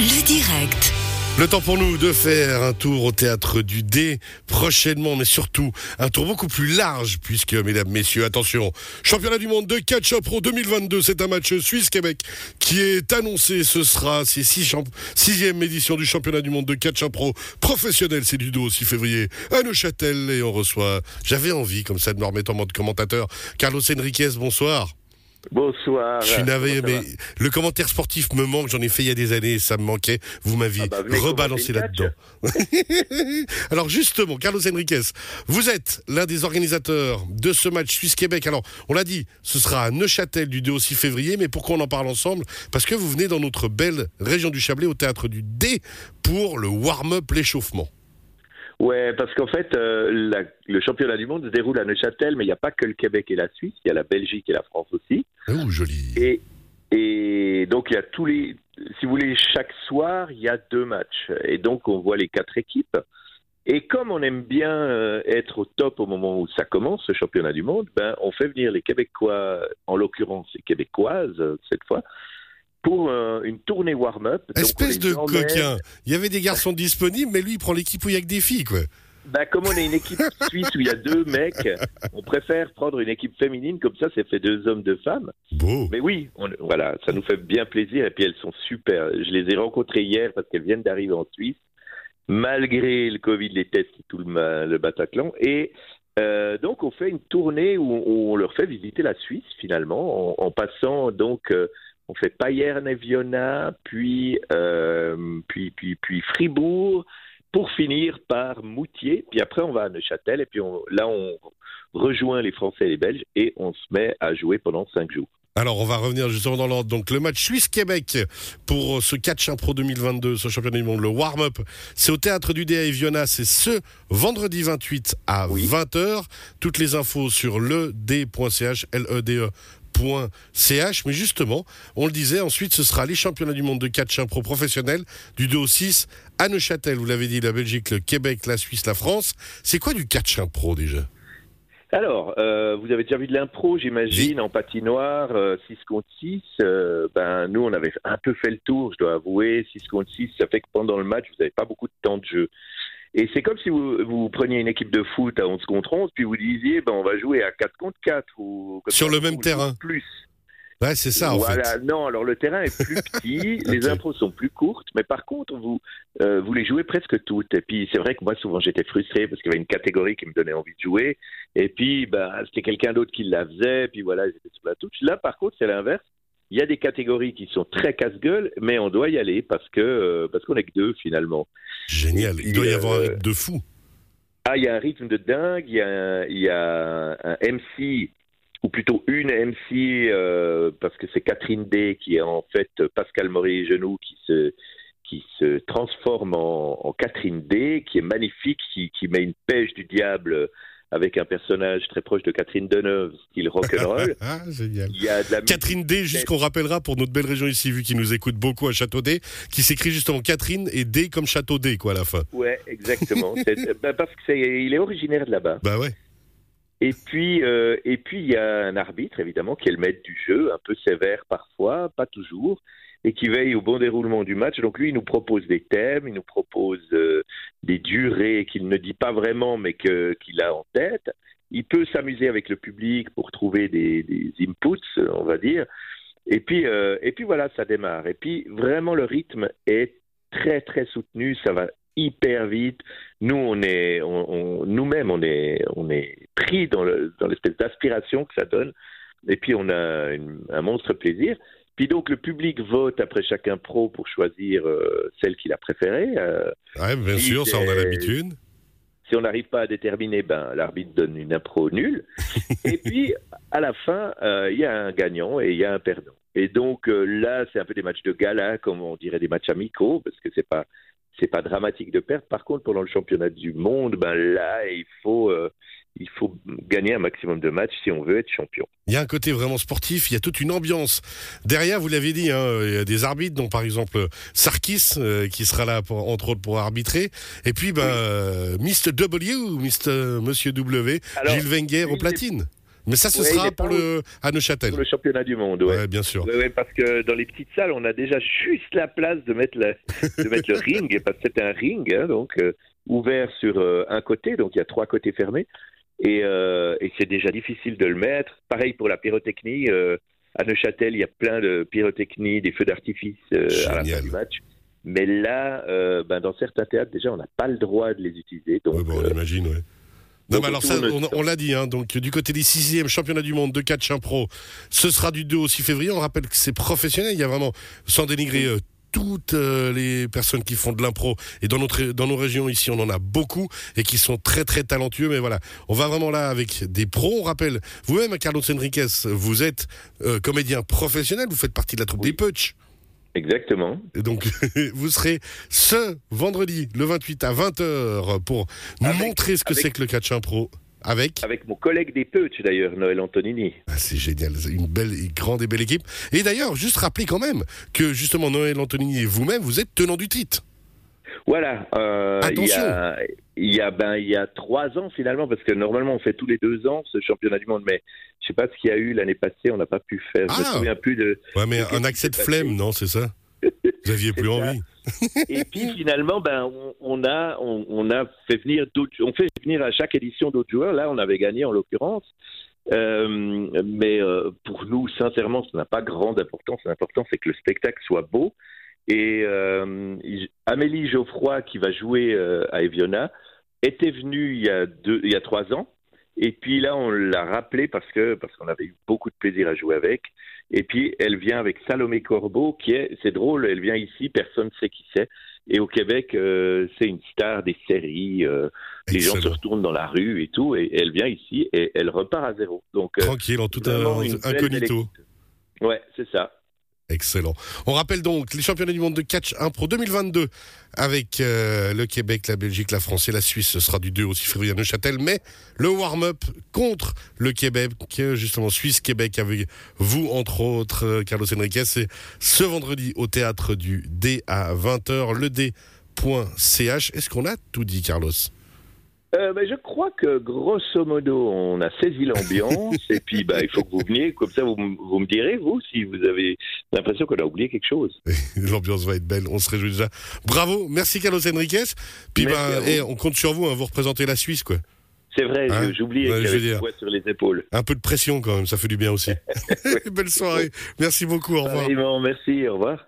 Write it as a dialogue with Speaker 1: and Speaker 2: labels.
Speaker 1: Le direct.
Speaker 2: Le temps pour nous de faire un tour au théâtre du D prochainement, mais surtout un tour beaucoup plus large, puisque, mesdames, messieurs, attention, championnat du monde de catch up pro 2022, c'est un match Suisse-Québec qui est annoncé. Ce sera c'est sixième édition du championnat du monde de catch up pro professionnel. C'est du 2 au 6 février à Neuchâtel et on reçoit. J'avais envie, comme ça, de me remettre en mode commentateur. Carlos Enriquez, bonsoir.
Speaker 3: Bonsoir.
Speaker 2: Je suis navré, mais le commentaire sportif me manque. J'en ai fait il y a des années, ça me manquait. Vous m'aviez
Speaker 3: Ah bah,
Speaker 2: rebalancé là-dedans. Alors justement, Carlos Enriquez, vous êtes l'un des organisateurs de ce match Suisse-Québec. Alors, on l'a dit, ce sera à Neuchâtel du 2 au 6 février, mais pourquoi on en parle ensemble? Parce que vous venez dans notre belle région du Chablais, au théâtre du D, pour le warm-up, l'échauffement.
Speaker 3: Ouais, parce qu'en fait, euh, la- le championnat du monde se déroule à Neuchâtel, mais il n'y a pas que le Québec et la Suisse, il y a la Belgique et la France aussi.
Speaker 2: Oh, joli.
Speaker 3: Et, et donc, il y a tous les. Si vous voulez, chaque soir, il y a deux matchs. Et donc, on voit les quatre équipes. Et comme on aime bien euh, être au top au moment où ça commence, ce championnat du monde, ben, on fait venir les Québécois, en l'occurrence les Québécoises euh, cette fois, pour euh, une tournée warm-up.
Speaker 2: Espèce de coquin. Il y avait des garçons disponibles, mais lui, il prend l'équipe où il y a que des filles, quoi.
Speaker 3: Bah, comme on est une équipe suisse où il y a deux mecs, on préfère prendre une équipe féminine, comme ça, c'est fait deux hommes, deux femmes.
Speaker 2: Beau.
Speaker 3: Mais oui, on- voilà, ça nous fait bien plaisir et puis elles sont super. Je les ai rencontrées hier parce qu'elles viennent d'arriver en Suisse, malgré le Covid, les tests et tout le, Bataclan. Et euh, donc, on fait une tournée où, où on leur fait visiter la Suisse finalement, en, en passant donc. euh, on fait Payerne et Viona, puis, euh, puis, puis, puis Fribourg, pour finir par Moutier. Puis après, on va à Neuchâtel, et puis on- là, on rejoint les Français et les Belges, et on se met à jouer pendant cinq jours.
Speaker 2: Alors, on va revenir justement dans l'ordre. Donc, le match Suisse-Québec pour ce catch impro 2022, ce championnat du monde, le warm-up, c'est au théâtre du DA et Viona. C'est ce vendredi 28 à
Speaker 3: Oui.
Speaker 2: 20h. Toutes les infos sur led.ch, L-E-D-E. .ch, mais justement, on le disait, ensuite ce sera les championnats du monde de catch impro professionnel du 2 au 6 à Neuchâtel. Vous l'avez dit, la Belgique, le Québec, la Suisse, la France. C'est quoi du catch impro déjà?
Speaker 3: Alors, euh, vous avez déjà vu de l'impro, j'imagine, en patinoire, euh, 6 contre 6. euh, ben, nous, on avait un peu fait le tour, je dois avouer. 6 contre 6, ça fait que pendant le match, vous n'avez pas beaucoup de temps de jeu. Et c'est comme si vous, vous preniez une équipe de foot à 11 contre 11, puis vous disiez, ben, on va jouer à 4 contre 4. Ou,
Speaker 2: Sur le même
Speaker 3: ou
Speaker 2: terrain.
Speaker 3: Plus.
Speaker 2: Ouais, c'est ça en
Speaker 3: voilà.
Speaker 2: fait.
Speaker 3: Non, alors le terrain est plus petit, les impros sont plus courtes, mais par contre, vous, euh, vous les jouez presque toutes. Et puis, c'est vrai que moi, souvent, j'étais frustré parce qu'il y avait une catégorie qui me donnait envie de jouer. Et puis, ben, c'était quelqu'un d'autre qui la faisait. Puis voilà, ils étaient sur la touche. Là, par contre, c'est l'inverse. Il y a des catégories qui sont très casse-gueule, mais on doit y aller parce que euh, parce qu'on est que deux finalement.
Speaker 2: Génial. Il doit y
Speaker 3: Euh,
Speaker 2: avoir un rythme de fou.
Speaker 3: Ah, il y a un rythme de dingue, il y a un, il y a un MC, ou plutôt une MC, euh, parce que c'est Catherine D, qui est en fait Pascal Maury-Genoux, qui se, qui se transforme en, en Catherine D, qui est magnifique, qui, qui met une pêche du diable avec un personnage très proche de Catherine Deneuve, style rock'n'roll.
Speaker 2: Ah, génial.
Speaker 3: Il y a de la musique
Speaker 2: Catherine D, juste qu'on rappellera pour notre belle région ici, vu qu'ils nous écoutent beaucoup à Château D, qui s'écrit justement Catherine et D comme Château D, quoi, à la fin.
Speaker 3: Ouais, exactement. Ben, parce que c'est, il est originaire de là-bas.
Speaker 2: Bah ouais.
Speaker 3: Et puis, euh, et puis il y a un arbitre évidemment qui est le maître du jeu, un peu sévère parfois, pas toujours, et qui veille au bon déroulement du match. Donc lui, il nous propose des thèmes, il nous propose euh, des durées qu'il ne dit pas vraiment, mais que qu'il a en tête. Il peut s'amuser avec le public pour trouver des, inputs, on va dire. Et puis, euh, et puis voilà, ça démarre. Et puis vraiment, le rythme est très très soutenu. Ça va hyper vite. Nous, on est, nous-mêmes, on est, on est pris dans le, dans l'espèce d'aspiration que ça donne. Et puis, on a un monstre plaisir. Puis donc, le public vote après chacun pro pour choisir euh, celle qu'il a préférée. Euh,
Speaker 2: Ouais, bien sûr, ça on a l'habitude.
Speaker 3: si on n'arrive pas à déterminer, ben, l'arbitre donne une impro nulle. et puis, à la fin, euh, il y a un gagnant et il y a un perdant. Et donc euh, là, c'est un peu des matchs de gala, comme on dirait des matchs amicaux, parce que c'est pas c'est pas dramatique de perdre. Par contre, pendant le championnat du monde, ben là, il faut il faut gagner un maximum de matchs si on veut être champion.
Speaker 2: Il y a un côté vraiment sportif, il y a toute une ambiance. Derrière, vous l'avez dit, hein, il y a des arbitres, dont par exemple Sarkis, euh, qui sera là, pour, entre autres, pour arbitrer. Et puis, ben, euh, Mr. W, Mr. Monsieur W,
Speaker 3: Alors,
Speaker 2: Gilles Wenger au platine. Mais ça, ce
Speaker 3: Ouais,
Speaker 2: sera pour le à Neuchâtel.
Speaker 3: Pour le championnat du monde, ouais.
Speaker 2: Ouais, bien sûr.
Speaker 3: Ouais, parce que dans les petites salles, on a déjà juste la place de mettre, la- de mettre le ring, parce que c'est un ring, hein, donc euh, ouvert sur euh, un côté, donc il y a trois côtés fermés, et, euh, et c'est déjà difficile de le mettre. Pareil pour la pyrotechnie, euh, à Neuchâtel, il y a plein de pyrotechnie, des feux d'artifice euh, à la fin du match. Mais là, ben, dans certains théâtres, déjà, on n'a pas le droit de les utiliser. Donc,
Speaker 2: Ouais, bon, on imagine, ouais. Non, mais alors ça, on, on l'a dit, hein, donc du côté des sixièmes championnats du monde de catch impro, ce sera du 2 au 6 février. On rappelle que c'est professionnel, il y a vraiment, sans dénigrer toutes euh, les personnes qui font de l'impro, et dans, notre, dans nos régions ici, on en a beaucoup, et qui sont très très talentueux, mais voilà, on va vraiment là avec des pros. On rappelle, vous-même, Carlos Enriquez, vous êtes euh, comédien professionnel, vous faites partie de la troupe
Speaker 3: Oui.
Speaker 2: des Punch.
Speaker 3: Exactement.
Speaker 2: Et donc, vous serez ce vendredi, le 28 à 20h, pour nous
Speaker 3: Avec-
Speaker 2: montrer ce que
Speaker 3: avec-
Speaker 2: c'est que le catch impro. Avec
Speaker 3: Avec mon collègue des Peuch, d'ailleurs, Noël Antonini.
Speaker 2: Ah, c'est génial, une belle, une grande et belle équipe. Et d'ailleurs, juste rappeler quand même que justement Noël Antonini et vous-même, vous êtes tenant du titre.
Speaker 3: Voilà. euh, il y
Speaker 2: Attention.
Speaker 3: a, il y a, ben, il y a trois ans finalement, parce que normalement on fait tous les deux ans ce championnat du monde, mais je sais pas ce qu'il y a eu l'année passée, on n'a pas pu faire. Je me
Speaker 2: Ah.
Speaker 3: souviens plus de.
Speaker 2: Ouais, mais un accès de flemme,
Speaker 3: passé
Speaker 2: non, c'est ça? Vous aviez plus
Speaker 3: ça. Et puis finalement, ben, on, a, on, a fait venir on fait venir à chaque édition d'autres joueurs. Là, on avait gagné en l'occurrence. Euh, mais euh, pour nous, sincèrement, ça n'a pas grande importance. L'important, c'est que le spectacle soit beau. Et euh, Amélie Geoffroy, qui va jouer à Eviona, était venue il y a deux, il y a trois ans. Et puis là, on l'a rappelé parce que parce qu'on avait eu beaucoup de plaisir à jouer avec. Et puis elle vient avec Salomé Corbeau, qui est, c'est drôle, elle vient ici, personne ne sait qui c'est. Et au Québec, euh, c'est une star des séries. euh, les gens se retournent dans la rue et tout. Et elle vient ici et elle repart à zéro. Donc euh,
Speaker 2: Tranquille, en tout incognito.
Speaker 3: Ouais, c'est ça.
Speaker 2: Excellent. On rappelle donc les championnats du monde de catch impro 2022 avec euh, le Québec, la Belgique, la France et la Suisse. Ce sera du 2 au 6 février à Neuchâtel. Mais le warm-up contre le Québec, justement Suisse-Québec avec vous, entre autres, euh, Carlos Enriquez, c'est ce vendredi au théâtre du D à 20h, le D.ch. Est-ce qu'on a tout dit, Carlos?
Speaker 3: Euh, ben, je crois que grosso modo, on a saisi l'ambiance et puis bah, il faut que vous veniez, comme ça vous, vous me direz, vous, si vous avez l'impression qu'on a oublié quelque chose.
Speaker 2: L'ambiance va être belle, on se réjouit déjà. Bravo, merci Carlos Enriquez. Puis ben, eh, on compte sur vous, hein, vous représentez la Suisse, quoi.
Speaker 3: C'est vrai,
Speaker 2: Hein
Speaker 3: j'oubliais
Speaker 2: Ouais,
Speaker 3: qu'il avait sur les épaules.
Speaker 2: Un peu de pression quand même, ça fait du bien aussi. Belle soirée. Merci beaucoup, au revoir.
Speaker 3: Merci, au revoir.